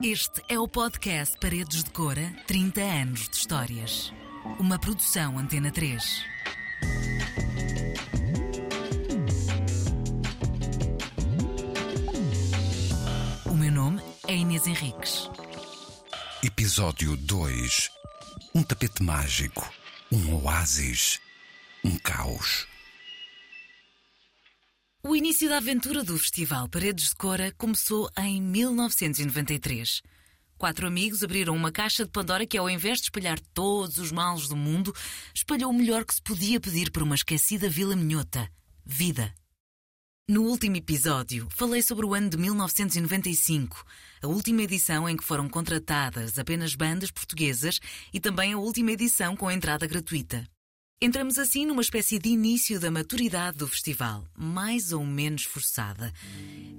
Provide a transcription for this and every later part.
Este é o podcast Paredes de Cora 30 anos de histórias. Uma produção Antena 3. O meu nome é Inês Henriques. Episódio 2 Um tapete mágico, um oásis, um caos. Início da aventura do Festival Paredes de Cora começou em 1993. Quatro amigos abriram uma caixa de Pandora que, ao invés de espalhar todos os males do mundo, espalhou o melhor que se podia pedir por uma esquecida vila minhota: vida. No último episódio, falei sobre o ano de 1995, a última edição em que foram contratadas apenas bandas portuguesas e também a última edição com entrada gratuita. Entramos assim numa espécie de início da maturidade do festival, mais ou menos forçada.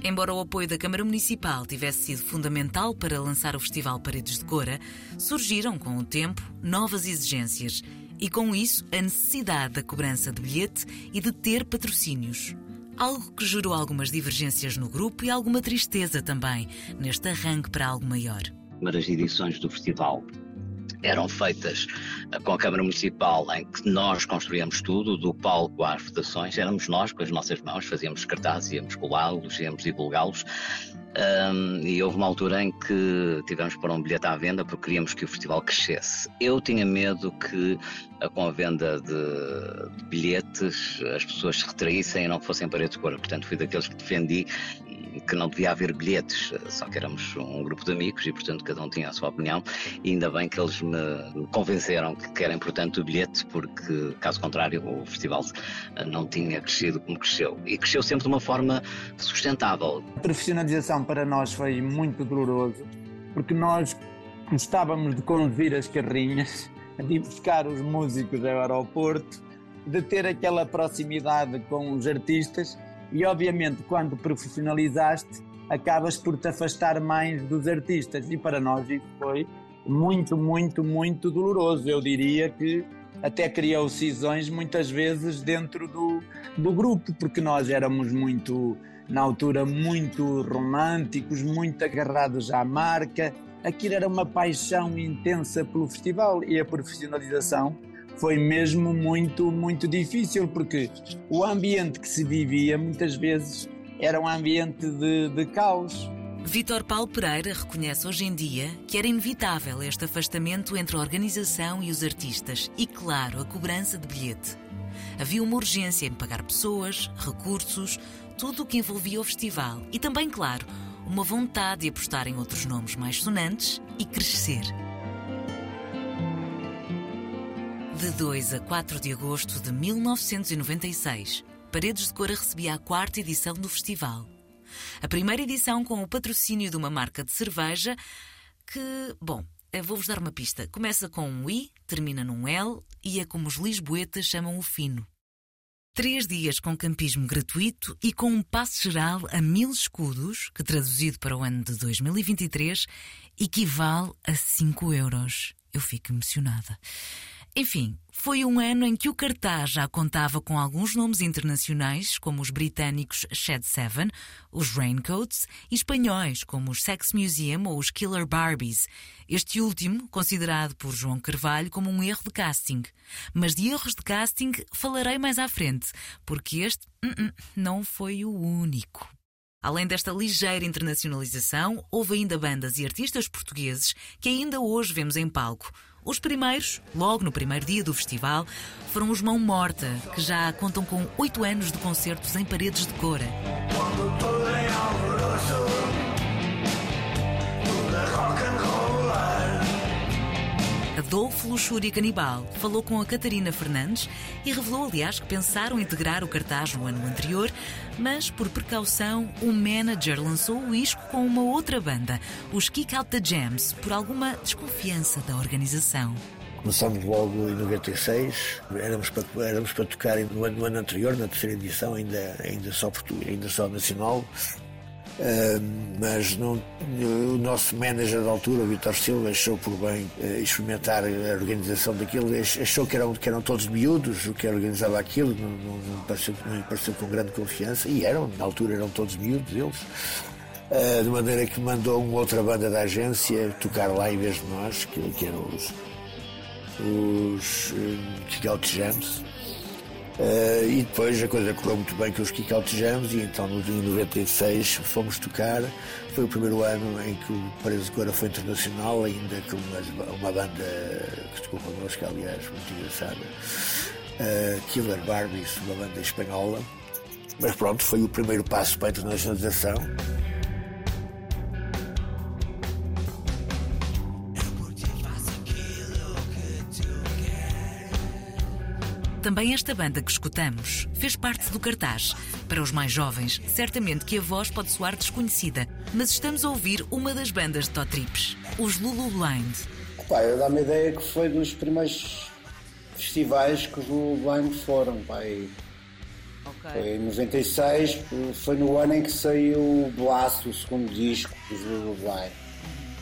Embora o apoio da Câmara Municipal tivesse sido fundamental para lançar o Festival Paredes de Cora, surgiram com o tempo novas exigências e, com isso, a necessidade da cobrança de bilhete e de ter patrocínios. Algo que gerou algumas divergências no grupo e alguma tristeza também, neste arranque para algo maior. As edições do festival eram feitas eh, com a Câmara Municipal, em que nós construíamos tudo, do palco às votações, éramos nós, com as nossas mãos, fazíamos cartazes, íamos colá-los, íamos divulgá-los. Um, e houve uma altura em que tivemos para um bilhete à venda porque queríamos que o festival crescesse. Eu tinha medo que, eh, com a venda de, de bilhetes, as pessoas se retraíssem e não fossem para de cor. Portanto, fui daqueles que defendi que não devia haver bilhetes, só que éramos um grupo de amigos e, portanto, cada um tinha a sua opinião. E ainda bem que eles me convenceram que era importante o bilhete, porque, caso contrário, o festival eh, não tinha crescido como cresceu. E cresceu sempre de uma forma sustentável. A profissionalização para nós foi muito doloroso, porque nós gostávamos de conduzir as carrinhas, de buscar os músicos ao aeroporto, de ter aquela proximidade com os artistas e obviamente quando profissionalizaste acabas por te afastar mais dos artistas e para nós isso foi muito, muito, muito doloroso. Eu diria que até criou cisões muitas vezes dentro do, do grupo, porque nós éramos muito, na altura, muito românticos, muito agarrados à marca. Aquilo era uma paixão intensa pelo festival e a profissionalização foi mesmo muito, muito difícil, porque o ambiente que se vivia muitas vezes era um ambiente de, de caos. Vítor Paulo Pereira reconhece hoje em dia que era inevitável este afastamento entre a organização e os artistas e, claro, a cobrança de bilhete. Havia uma urgência em pagar pessoas, recursos, tudo o que envolvia o festival e também, claro, uma vontade de apostar em outros nomes mais sonantes e crescer. De 2 a 4 de agosto de 1996, Paredes de Cora recebia a quarta edição do festival. A primeira edição com o patrocínio de uma marca de cerveja que, bom, vou-vos dar uma pista. Começa com um I, termina num L e é como os lisboetas chamam o fino. Três dias com campismo gratuito e com um passe geral a mil escudos, que traduzido para o ano de 2023 equivale a 5 euros. Eu fico emocionada. Enfim, foi um ano em que o cartaz já contava com alguns nomes internacionais, como os britânicos Shed Seven, os Raincoats, e espanhóis, como os Sex Museum ou os Killer Barbies. Este último, considerado por João Carvalho como um erro de casting. Mas de erros de casting falarei mais à frente, porque este uh -uh, não foi o único. Além desta ligeira internacionalização, houve ainda bandas e artistas portugueses que ainda hoje vemos em palco. Os primeiros, logo no primeiro dia do festival, foram os Mão Morta, que já contam com oito anos de concertos em paredes de cora. Adolfo Luxúria Canibal falou com a Catarina Fernandes e revelou, aliás, que pensaram integrar o cartaz no ano anterior, mas por precaução, o manager lançou o isco com uma outra banda, os Kick Out the Jams, por alguma desconfiança da organização. Começámos logo em 96, éramos para, éramos para tocar no ano, no ano anterior, na terceira edição, ainda, ainda, só, ainda só nacional. Mas não, o nosso manager da altura, o Vitor Silva, achou por bem uh, experimentar a organização daquilo, achou que eram, que eram todos miúdos o que organizava aquilo, não, não, não, pareceu, não pareceu com grande confiança, e eram, na altura eram todos miúdos eles. Uh, de maneira que mandou uma outra banda da agência tocar lá em vez de nós, que, que eram os, os um, Jams. Uh, e depois a coisa correu muito bem com os Kick Jams e então no, em 96 fomos tocar. Foi o primeiro ano em que o Paredes de Cora foi internacional, ainda com uma, uma banda que tocou connosco, aliás, muito engraçada. Uh, Killer Barbies, uma banda espanhola. Mas pronto, foi o primeiro passo para a internacionalização. Também esta banda que escutamos fez parte do cartaz. Para os mais jovens, certamente que a voz pode soar desconhecida, mas estamos a ouvir uma das bandas de Totrips, os Lulu Blind. Pai, dá-me a ideia que foi dos primeiros festivais que os Lulu Blind foram, pai. Okay. Foi em 96, foi no ano em que saiu o Blast, o segundo disco dos Lulu Blind.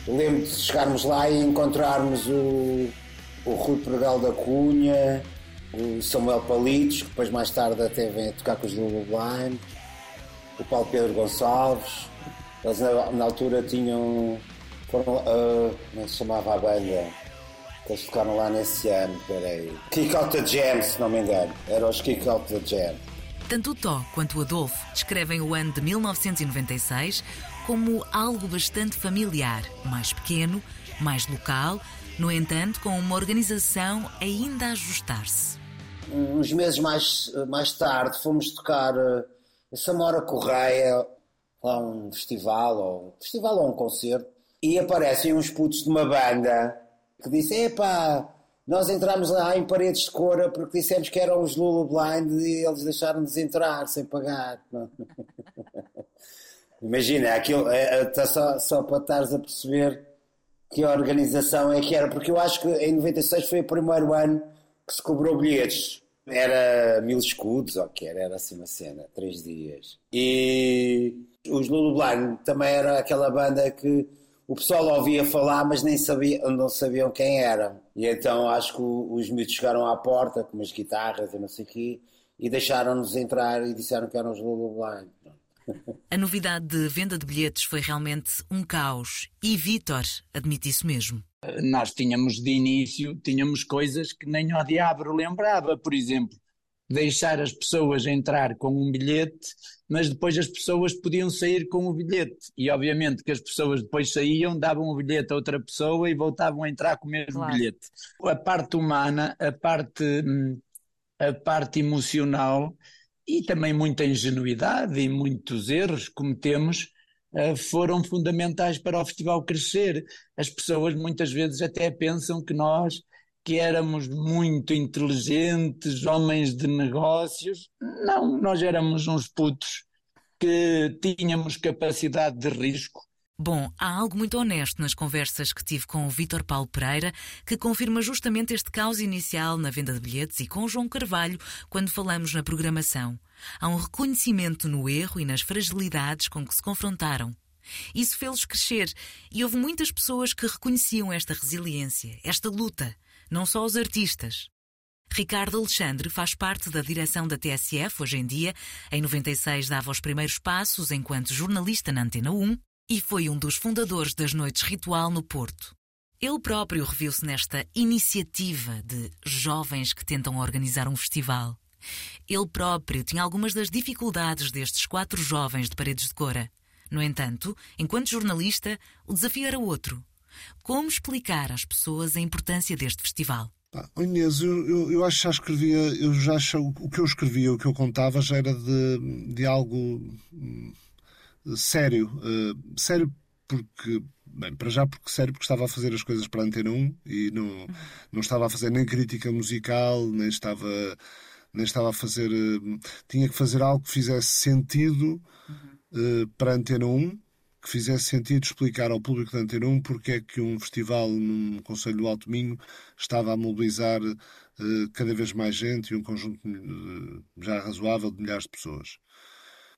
Lembro de chegarmos lá e encontrarmos o, o Rui Pregal da Cunha, o Samuel Palitos, que depois mais tarde até vem a tocar com os Lulu Blind, o Paulo Pedro Gonçalves. Eles na, na altura tinham. Foram, uh, como é se chamava a banda? Que eles tocaram lá nesse ano, peraí. Kick Out the Jam, se não me engano. Era os Kick Out the Jam. Tanto o Tó quanto o Adolfo descrevem o ano de 1996 como algo bastante familiar, mais pequeno, mais local, no entanto, com uma organização ainda a ajustar-se uns meses mais, mais tarde, fomos tocar em Samora Correia, a um festival, ou, festival ou um concerto, e aparecem uns putos de uma banda que dizem: Epá, nós entramos lá em paredes de cora porque dissemos que eram os Lulu Blind e eles deixaram-nos entrar sem pagar. Imagina, aquilo é, é, só, só para estares a perceber que organização é que era, porque eu acho que em 96 foi o primeiro ano que se cobrou bilhetes. Era mil escudos, ou que era, era assim uma cena, três dias. E os Lulu Blind também era aquela banda que o pessoal ouvia falar, mas nem sabia, não sabiam quem eram. E então acho que os miúdos chegaram à porta com umas guitarras e não sei o quê, e deixaram-nos entrar e disseram que eram os Lulu Blind. A novidade de venda de bilhetes foi realmente um caos e Vitor admite isso mesmo nós tínhamos de início, tínhamos coisas que nem o diabo lembrava, por exemplo, deixar as pessoas entrar com um bilhete, mas depois as pessoas podiam sair com o bilhete. E obviamente que as pessoas depois saíam, davam o bilhete a outra pessoa e voltavam a entrar com o mesmo claro. bilhete. A parte humana, a parte, hum, a parte emocional e também muita ingenuidade e muitos erros cometemos eh, foram fundamentais para o festival crescer. As pessoas muitas vezes até pensam que nós, que éramos muito inteligentes, homens de negócios, não, nós éramos uns putos que tínhamos capacidade de risco. Bom, há algo muito honesto nas conversas que tive com o Vítor Paulo Pereira, que confirma justamente este caos inicial na venda de bilhetes, e com João Carvalho, quando falamos na programação. Há um reconhecimento no erro e nas fragilidades com que se confrontaram. Isso fez-los crescer e houve muitas pessoas que reconheciam esta resiliência, esta luta, não só os artistas. Ricardo Alexandre faz parte da direção da TSF hoje em dia. Em 96 dava os primeiros passos enquanto jornalista na Antena 1 e foi um dos fundadores das Noites Ritual no Porto. Ele próprio reviu-se nesta iniciativa de jovens que tentam organizar um festival. Ele próprio tinha algumas das dificuldades destes quatro jovens de paredes de cora. No entanto, enquanto jornalista, o desafio era outro. Como explicar às pessoas a importância deste festival? Ah, Inês, eu, eu, eu, acho que já escrevia, eu já o que eu escrevia, o que eu contava já era de, de algo hum, sério. Uh, sério porque, bem, para já porque sério porque estava a fazer as coisas para a Antena 1 e não, não estava a fazer nem crítica musical, nem estava nem estava a fazer. Uh, tinha que fazer algo que fizesse sentido uh, para a Antena 1, que fizesse sentido explicar ao público da Antena 1 porque é que um festival num Conselho do Alto Minho estava a mobilizar uh, cada vez mais gente e um conjunto já razoável de milhares de pessoas.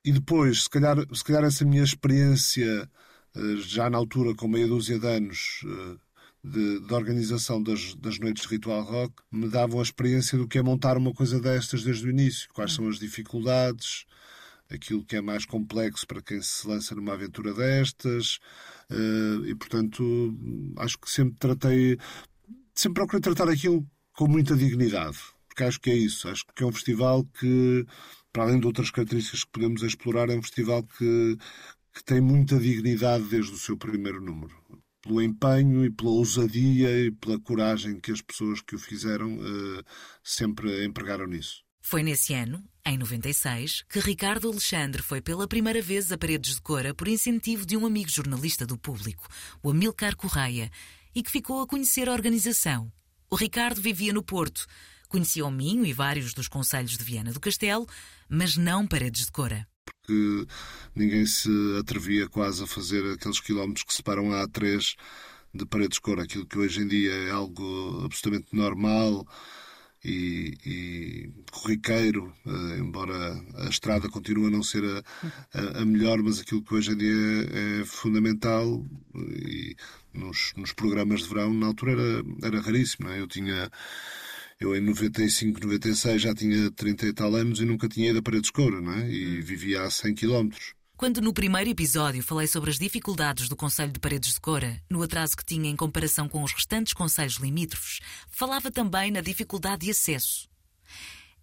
E depois, se calhar, se calhar essa minha experiência, já na altura, com meia dúzia de anos, de, de organização das, das noites de ritual rock me davam a experiência do que é montar uma coisa destas desde o início, quais são as dificuldades, aquilo que é mais complexo para quem se lança numa aventura destas, uh, e portanto acho que sempre tratei, sempre procurei tratar aquilo com muita dignidade, porque acho que é isso, acho que é um festival que, para além de outras características que podemos explorar, é um festival que, que tem muita dignidade desde o seu primeiro número. Pelo empenho e pela ousadia e pela coragem que as pessoas que o fizeram uh, sempre empregaram nisso. Foi nesse ano, em 96, que Ricardo Alexandre foi pela primeira vez a Paredes de Cora por incentivo de um amigo jornalista do público, o Amilcar Correia, e que ficou a conhecer a organização. O Ricardo vivia no Porto, conhecia o Minho e vários dos conselhos de Viana do Castelo, mas não Paredes de Cora. Porque ninguém se atrevia quase a fazer aqueles quilómetros que separam a A3 de Paredes de Cora, aquilo que hoje em dia é algo absolutamente normal e, e corriqueiro, uh, embora a estrada continue a não ser a, a, a, melhor, mas aquilo que hoje em dia é, é fundamental e nos, nos, programas de verão, na altura era, era raríssimo. É? Eu tinha. Eu em 95, 96 já tinha 30 e tal anos e nunca tinha ido a Paredes de Coura, não é? E hum. vivia a 100 quilómetros. Quando no primeiro episódio falei sobre as dificuldades do Conselho de Paredes de Cora, no atraso que tinha em comparação com os restantes conselhos limítrofes, falava também na dificuldade de acesso.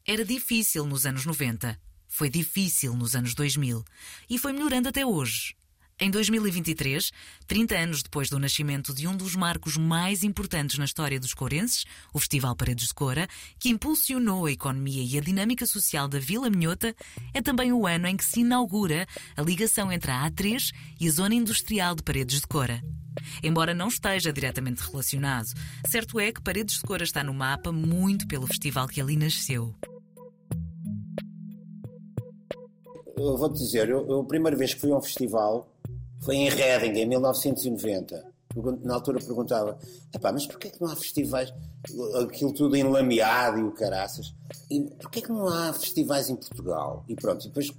Era difícil nos anos 90, foi difícil nos anos 2000 e foi melhorando até hoje. Em 2023, 30 anos depois do nascimento de um dos marcos mais importantes na história dos corenses, o Festival Paredes de Cora, que impulsionou a economia e a dinâmica social da Vila Minhota, é também o ano em que se inaugura a ligação entre a A3 e a Zona Industrial de Paredes de Cora. Embora não esteja diretamente relacionado, certo é que Paredes de Cora está no mapa muito pelo festival que ali nasceu. Eu vou-te dizer, eu, eu, a primeira vez que fui a um festival foi em Reading, em 1990. Na altura perguntava, mas porquê que não há festivais, aquilo tudo enlameado e o caraças, e porquê que não há festivais em Portugal? E pronto, depois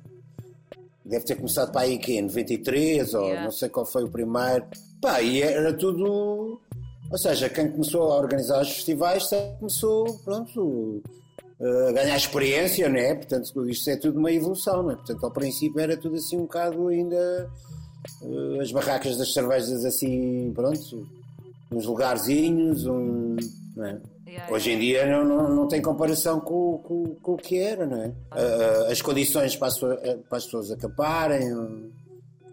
deve ter começado para aí que em 93 ou yeah. não sei qual foi o primeiro. Pá, e era tudo. Ou seja, quem começou a organizar os festivais começou, pronto, a ganhar experiência, não é? Portanto, isto é tudo uma evolução, não é? Portanto, ao princípio era tudo assim um bocado ainda as barracas das cervejas assim, pronto, uns lugarzinhos, um, é? Hoje em dia não, não, não tem comparação com, com, com, o que era, não é? Uh, as condições para as, para as pessoas acaparem.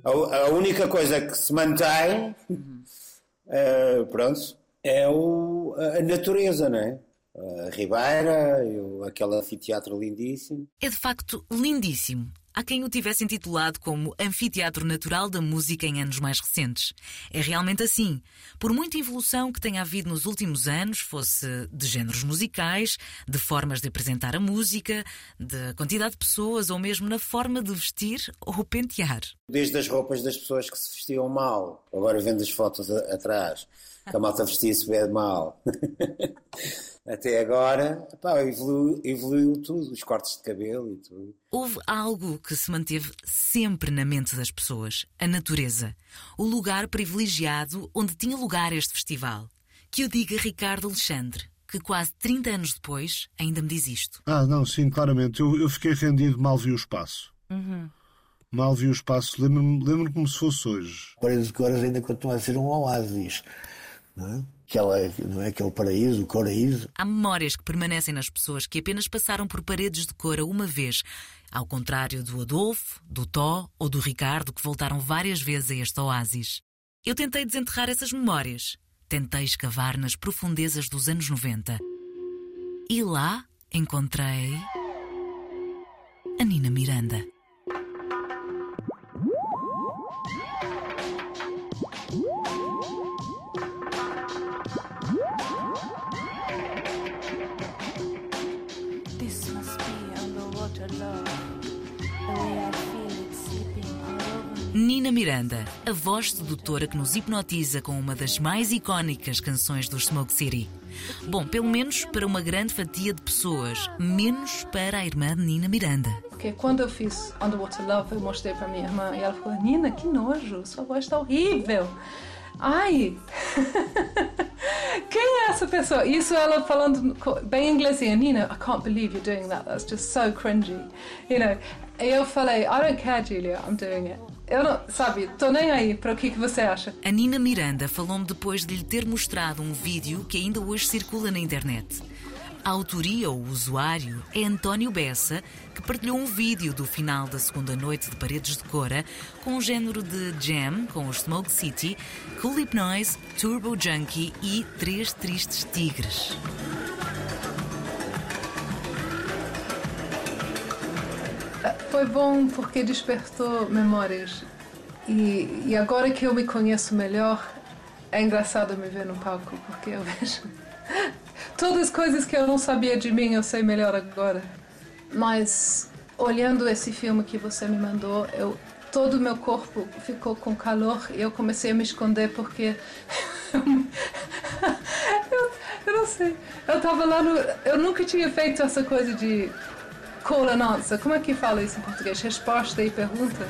A, a, única coisa que se mantém, uh, pronto, é o, a natureza, não é? A Ribeira, eu, aquele anfiteatro lindíssimo. É de facto lindíssimo. Há quem o tivesse intitulado como Anfiteatro Natural da Música em anos mais recentes. É realmente assim. Por muita evolução que tenha havido nos últimos anos, fosse de géneros musicais, de formas de apresentar a música, de quantidade de pessoas ou mesmo na forma de vestir ou pentear. Desde as roupas das pessoas que se vestiam mal, agora vendo as fotos atrás, que a malta vestia-se bem mal. até agora, pá, evoluiu, evoluiu tudo, os cortes de cabelo e tudo. Houve algo que se manteve sempre na mente das pessoas: a natureza. O lugar privilegiado onde tinha lugar este festival. Que o diga Ricardo Alexandre, que quase 30 anos depois ainda me diz isto. Ah, não, sim, claramente. Eu, eu fiquei rendido, mal vi o espaço. Uhum. Mal vi o espaço. Lembro-me lembro como se fosse hoje. Paredes de Coras ainda continua a ser um oásis. Não é? aquela, não é aquele paraíso, o coraíso. Há memórias que permanecem nas pessoas que apenas passaram por paredes de cora uma vez, ao contrário do Adolfo, do Tó ou do Ricardo, que voltaram várias vezes a este oásis. Eu tentei desenterrar essas memórias. Tentei escavar nas profundezas dos anos 90. E lá encontrei. a Nina Miranda. Miranda, a voz sedutora que nos hipnotiza com uma das mais icónicas canções do Smoke City. Bom, pelo menos para uma grande fatia de pessoas, menos para a irmã de Nina Miranda. Porque quando eu fiz Underwater Love, eu mostrei para minha irmã e ela falou: Nina, que nojo, sua voz está horrível. Ai! Quem é essa pessoa? Isso ela falando bem inglês. Nina, I can't believe you're doing that. That's just so cringy. You know, eu falei, I don't care, Julia, I'm doing it. Eu não, sabe, tô nem aí para o que, que você acha. A Nina Miranda falou-me depois de lhe ter mostrado um vídeo que ainda hoje circula na internet. A autoria ou usuário é António Bessa, que partilhou um vídeo do final da segunda noite de Paredes de Cora com um género de jam com os Smoke City, Cool Noise, Turbo Junkie e Três Tristes Tigres. Foi bom porque despertou memórias. E, e agora que eu me conheço melhor, é engraçado me ver no palco, porque eu vejo Todas as coisas que eu não sabia de mim eu sei melhor agora. Mas olhando esse filme que você me mandou, eu todo o meu corpo ficou com calor e eu comecei a me esconder porque eu, eu, não sei. Eu tava lá no. Eu nunca tinha feito essa coisa de call and answer. Como é que fala isso em português? Resposta e pergunta?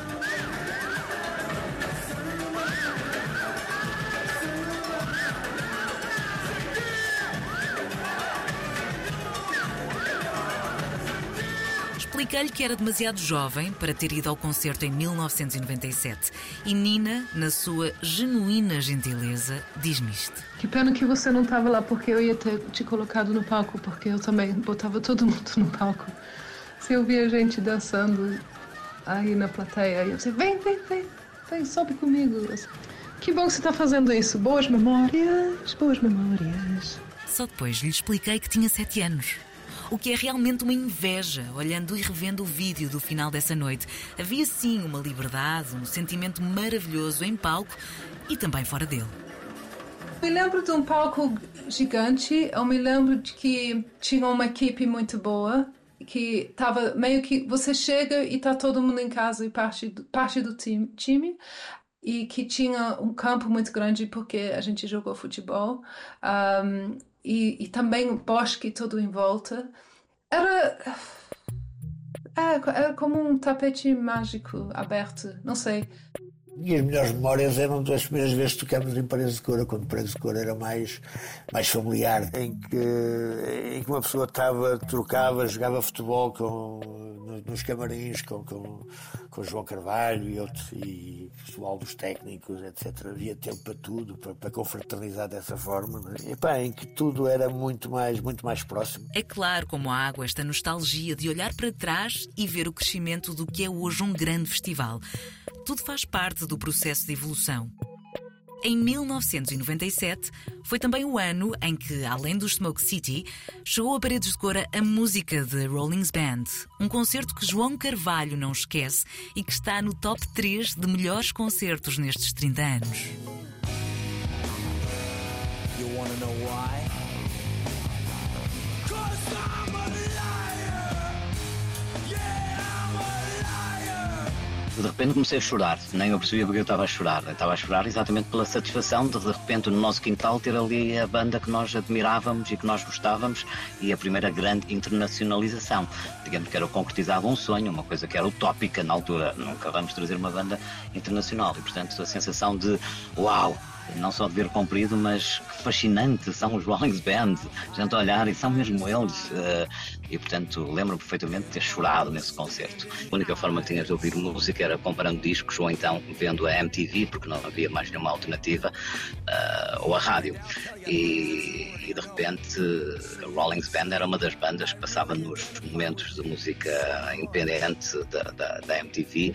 Expliquei-lhe que era demasiado jovem para ter ido ao concerto em 1997 e Nina, na sua genuína gentileza, diz-me isto. Que pena que você não estava lá porque eu ia ter te colocado no palco, porque eu também botava todo mundo no palco. Se eu via gente dançando aí na plateia, eu disse: vem, vem, vem, vem, sobe comigo. Que bom que você está fazendo isso. Boas memórias, boas memórias. Só depois lhe expliquei que tinha sete anos o que é realmente uma inveja, olhando e revendo o vídeo do final dessa noite. Havia sim uma liberdade, um sentimento maravilhoso em palco e também fora dele. Me lembro de um palco gigante, eu me lembro de que tinha uma equipe muito boa, que estava meio que você chega e está todo mundo em casa e parte do, parte do time, time e que tinha um campo muito grande porque a gente jogou futebol um, e, e também o bosque todo em volta. Era. É, era como um tapete mágico aberto, não sei. Minhas melhores memórias eram das primeiras vezes que tocámos em Paredes de Cora, quando Paredes de Cora era mais, mais familiar, em que, em que uma pessoa estava, trocava, jogava futebol com, nos camarins com, com, com João Carvalho e, outros, e pessoal dos técnicos, etc. Havia tempo para tudo, para, para confraternizar dessa forma, é? e, pá, em que tudo era muito mais, muito mais próximo. É claro, como a água, esta nostalgia de olhar para trás e ver o crescimento do que é hoje um grande festival. Tudo faz parte do processo de evolução. Em 1997 foi também o ano em que, além do Smoke City, chegou a Paredes de Cora a música de Rollins Band, um concerto que João Carvalho não esquece e que está no top 3 de melhores concertos nestes 30 anos. You de repente comecei a chorar, nem eu percebia porque eu estava a chorar. Eu estava a chorar exatamente pela satisfação de de repente no nosso quintal ter ali a banda que nós admirávamos e que nós gostávamos e a primeira grande internacionalização. Digamos que era concretizado um sonho, uma coisa que era utópica na altura. Nunca vamos trazer uma banda internacional e portanto a sensação de uau, não só dever cumprido, mas que fascinante são os Rolling Band. A gente olhar e são mesmo eles. Uh, e portanto lembro-me perfeitamente de ter chorado nesse concerto. A única forma que tinha de ouvir música era comparando discos ou então vendo a MTV, porque não havia mais nenhuma alternativa, uh, ou a rádio. E, e, de repente a Rolling Band era uma das bandas que passava nos momentos de música independente da, da, da MTV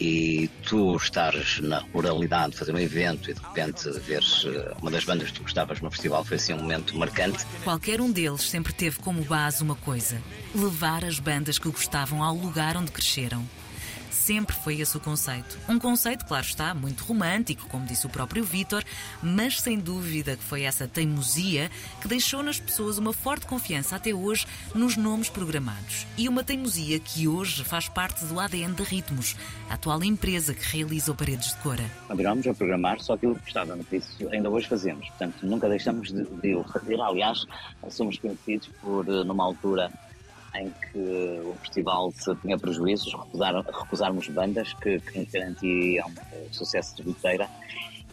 e tu estares na ruralidade, fazer um evento e de repente veres eh, uma das bandas que tu gostavas no festival foi assim um momento marcante. Qualquer um deles sempre teve como base uma coisa: levar as bandas que gostavam ao lugar onde cresceram sempre foi esse o conceito. Um conceito, claro está, muito romântico, como disse o próprio Vitor, mas sem dúvida que foi essa teimosia que deixou nas pessoas uma forte confiança até hoje nos nomes programados. E uma teimosia que hoje faz parte do ADN da Ritmos, a atual empresa que realiza o Paredes de Cora. Continuamos a programar só aquilo que gostávamos, isso ainda hoje fazemos. Portanto, nunca deixamos de, de o fazer. Aliás, somos conhecidos por, eh, numa altura em que o festival se tinha prejuízos, recusar, recusarmos bandas que, que nos garantiam sucesso de bilheteira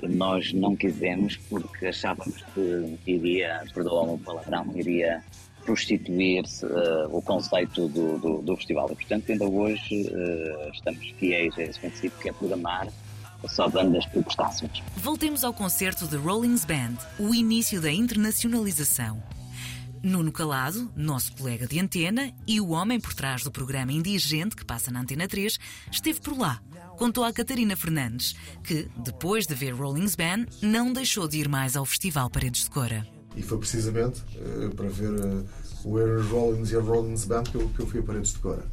e nós não quisemos porque achávamos que iria, perdoa-me o palavrão, iria prostituir-se uh, o conceito do, do, do, festival. E, portanto, ainda hoje uh, estamos fiéis a esse princípio que é programar só bandas que gostássemos. Voltemos ao concerto de Rollins Band, o início da internacionalização. Nuno Calado, nosso colega de antena e o homem por trás do programa Indigente que passa na Antena 3, esteve por lá. Contou a Catarina Fernandes que, depois de ver Rollins Band, não deixou de ir mais ao Festival Paredes de Cora. E foi precisamente uh, para ver uh, o Aaron Rollins e a Rollins Band que eu, que eu fui a Paredes de Cora.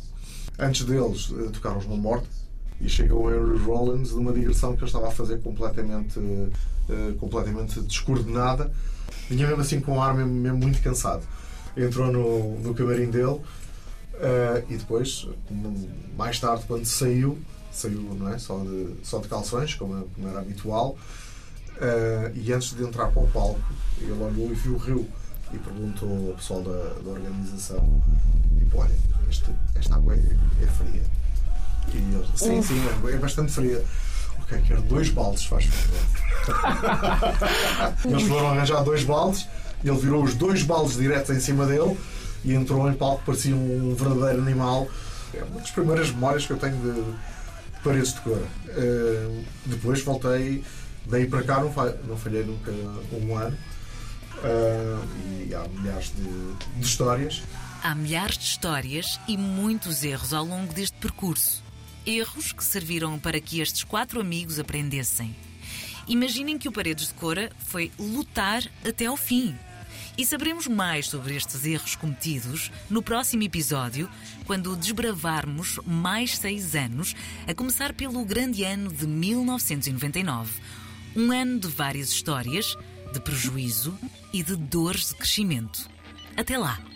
Antes deles, uh, tocaram os No Morte e chega o Aaron Rollins de uma digressão que eu estava a fazer completamente, completamente descoordenada. Vinha mesmo assim com o ar mesmo, mesmo muito cansado. Entrou no, no camarim dele e depois, mais tarde, quando saiu, saiu não é, só, de, só de calções, como, como era habitual. Uh, e antes de entrar para o palco, ele olhou e viu o rio e perguntou ao pessoal da, da organização: tipo, olha, este, esta água é, é fria. E sim, sim, é, é bastante fria. Ok, quero dois baldes, faz favor. Eles foram arranjar dois baldes, ele virou os dois baldes diretos em cima dele e entrou em palco, parecia um verdadeiro animal. É uma das primeiras memórias que eu tenho de, de paredes de cor. Uh, depois voltei Daí para cá não, falhei, não falhei nunca um ano. Uh, e há milhares de, de histórias. Há milhares de histórias e muitos erros ao longo deste percurso. Erros que serviram para que estes quatro amigos aprendessem. Imaginem que o Paredes de Cora foi lutar até ao fim. E saberemos mais sobre estes erros cometidos no próximo episódio, quando desbravarmos mais seis anos, a começar pelo grande ano de 1999 um ano de várias histórias, de prejuízo e de dores de crescimento. Até lá!